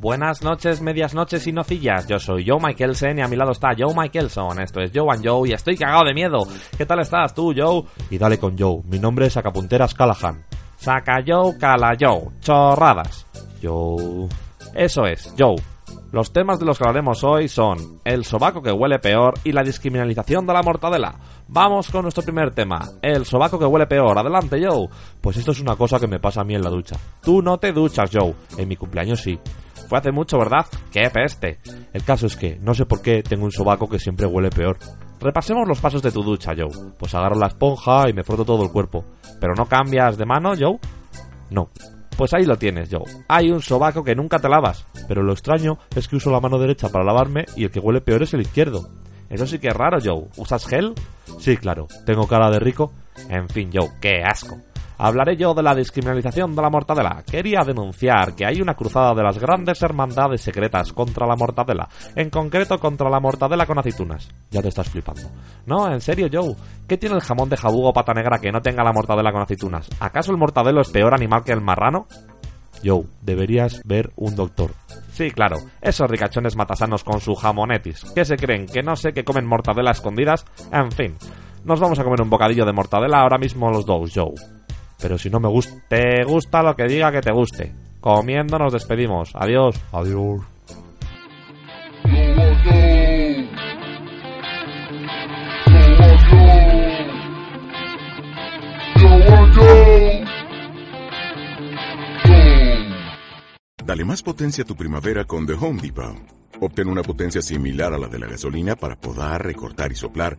Buenas noches, medias noches y nocillas. Yo soy Joe Michaelson y a mi lado está Joe Michaelson. Esto es Joe and Joe y estoy cagado de miedo. ¿Qué tal estás tú, Joe? Y dale con Joe. Mi nombre es Sacapunteras Callahan. Saca Joe, Cala Joe. Chorradas. Joe. Eso es, Joe. Los temas de los que hablaremos hoy son el sobaco que huele peor y la discriminalización de la mortadela. Vamos con nuestro primer tema, el sobaco que huele peor. Adelante, Joe. Pues esto es una cosa que me pasa a mí en la ducha. Tú no te duchas, Joe. En mi cumpleaños sí. Fue hace mucho, ¿verdad? ¡Qué peste! El caso es que, no sé por qué, tengo un sobaco que siempre huele peor. Repasemos los pasos de tu ducha, Joe. Pues agarro la esponja y me froto todo el cuerpo. ¿Pero no cambias de mano, Joe? No. Pues ahí lo tienes, Joe. Hay un sobaco que nunca te lavas. Pero lo extraño es que uso la mano derecha para lavarme y el que huele peor es el izquierdo. Eso sí que es raro, Joe. ¿Usas gel? Sí, claro. ¿Tengo cara de rico? En fin, Joe, qué asco hablaré yo de la descriminalización de la mortadela. Quería denunciar que hay una cruzada de las grandes hermandades secretas contra la mortadela, en concreto contra la mortadela con aceitunas. Ya te estás flipando. No, en serio, Joe. ¿Qué tiene el jamón de jabugo pata negra que no tenga la mortadela con aceitunas? ¿Acaso el mortadelo es peor animal que el marrano? Joe, deberías ver un doctor. Sí, claro, esos ricachones matasanos con su jamonetis, ¿Qué se creen que no sé que comen mortadela escondidas, en fin. Nos vamos a comer un bocadillo de mortadela ahora mismo los dos, Joe. Pero si no me gusta, te gusta lo que diga que te guste. Comiendo nos despedimos. Adiós. Adiós. Dale más potencia a tu primavera con The Home Depot. Obtén una potencia similar a la de la gasolina para podar, recortar y soplar